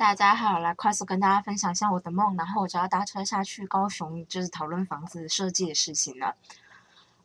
大家好，来快速跟大家分享一下我的梦，然后我就要搭车下去高雄，就是讨论房子设计的事情了。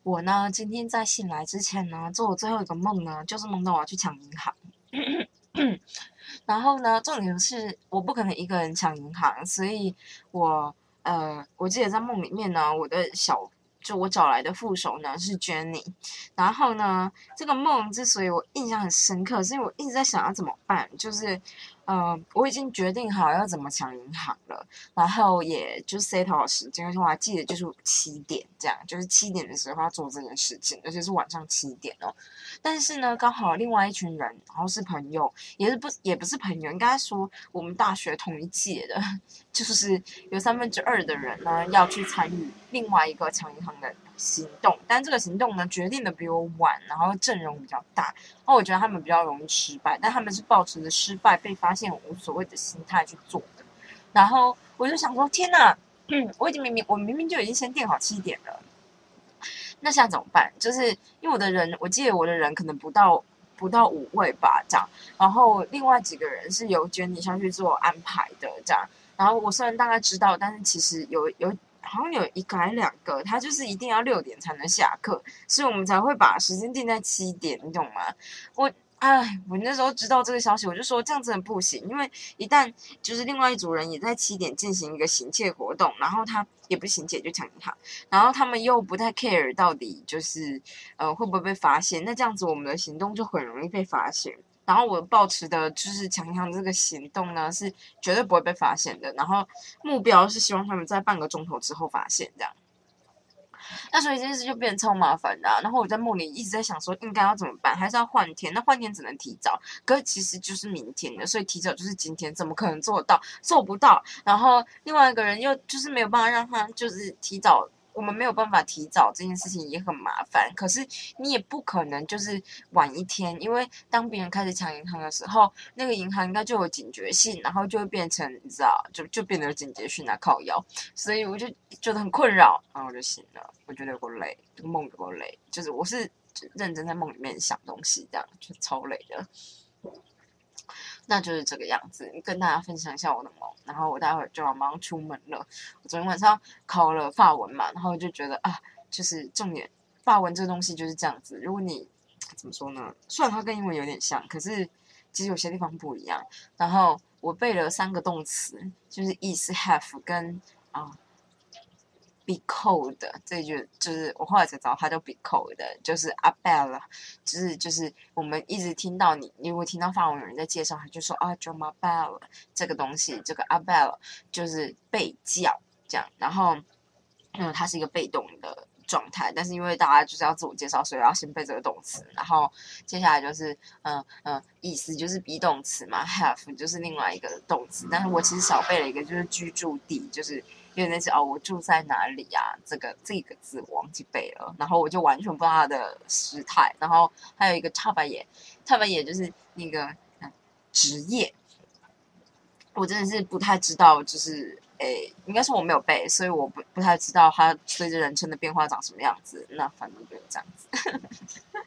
我呢，今天在醒来之前呢，做我最后一个梦呢，就是梦到我要去抢银行。然后呢，重点是我不可能一个人抢银行，所以我呃，我记得在梦里面呢，我的小。就我找来的副手呢是 Jenny，然后呢，这个梦之所以我印象很深刻，是因为我一直在想要怎么办，就是，呃，我已经决定好要怎么抢银行了，然后也就 set 好时间，而且我还记得就是七点这样，就是七点的时候要做这件事情，而且是晚上七点哦。但是呢，刚好另外一群人，然后是朋友，也是不也不是朋友，应该说我们大学同一届的，就是有三分之二的人呢要去参与另外一个抢银行。的行动，但这个行动呢，决定的比我晚，然后阵容比较大，然后我觉得他们比较容易失败，但他们是抱持着失败被发现无所谓的心态去做的，然后我就想说，天哪，我已经明明我明明就已经先定好七点了，那现在怎么办？就是因为我的人，我记得我的人可能不到不到五位吧，这样，然后另外几个人是由 Jenny 上去做安排的，这样，然后我虽然大概知道，但是其实有有。好像有一个还两个，他就是一定要六点才能下课，所以我们才会把时间定在七点，你懂吗？我哎，我那时候知道这个消息，我就说这样真的不行，因为一旦就是另外一组人也在七点进行一个行窃活动，然后他也不行窃就抢银行，然后他们又不太 care 到底就是呃会不会被发现，那这样子我们的行动就很容易被发现。然后我抱持的就是强强这个行动呢，是绝对不会被发现的。然后目标是希望他们在半个钟头之后发现这样。那所以这件事就变得超麻烦的。然后我在梦里一直在想说，应该要怎么办？还是要换天？那换天只能提早，可是其实就是明天的，所以提早就是今天，怎么可能做到？做不到。然后另外一个人又就是没有办法让他就是提早。我们没有办法提早这件事情也很麻烦，可是你也不可能就是晚一天，因为当别人开始抢银行的时候，那个银行应该就有警觉性，然后就会变成你知道，就就变得有警觉性来靠腰，所以我就觉得很困扰，然后我就醒了，我觉得有够累，这个梦有够累，就是我是认真在梦里面想东西，这样就超累的。那就是这个样子，跟大家分享一下我的梦，然后我待会儿就要忙出门了。我昨天晚上考了法文嘛，然后就觉得啊，就是重点，法文这东西就是这样子。如果你怎么说呢？虽然它跟英文有点像，可是其实有些地方不一样。然后我背了三个动词，就是 is have 跟啊。Be cold，这句就是我后来才知道，它叫 be cold，就是 a b e l l 就是就是我们一直听到你，你会听到法文有人在介绍，他就说啊 j o m a b e l l 这个东西，这个 a b e l l 就是被叫这样，然后嗯，它是一个被动的状态，但是因为大家就是要自我介绍，所以要先背这个动词，然后接下来就是嗯嗯，意思就是 be 动词嘛，have 就是另外一个动词，但是我其实少背了一个，就是居住地，就是。因为那是哦，我住在哪里呀？这个这个字我忘记背了，然后我就完全不知道它的时态。然后还有一个差白野，差白野就是那个职业，我真的是不太知道，就是诶，应该是我没有背，所以我不不太知道它随着人称的变化长什么样子。那反正就这样子，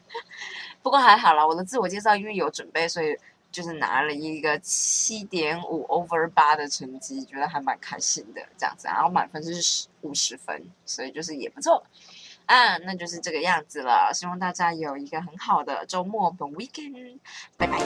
不过还好啦，我的自我介绍因为有准备，所以。就是拿了一个七点五 over 八的成绩，觉得还蛮开心的这样子，然后满分是十五十分，所以就是也不错啊，那就是这个样子了。希望大家有一个很好的周末，本 weekend，拜拜。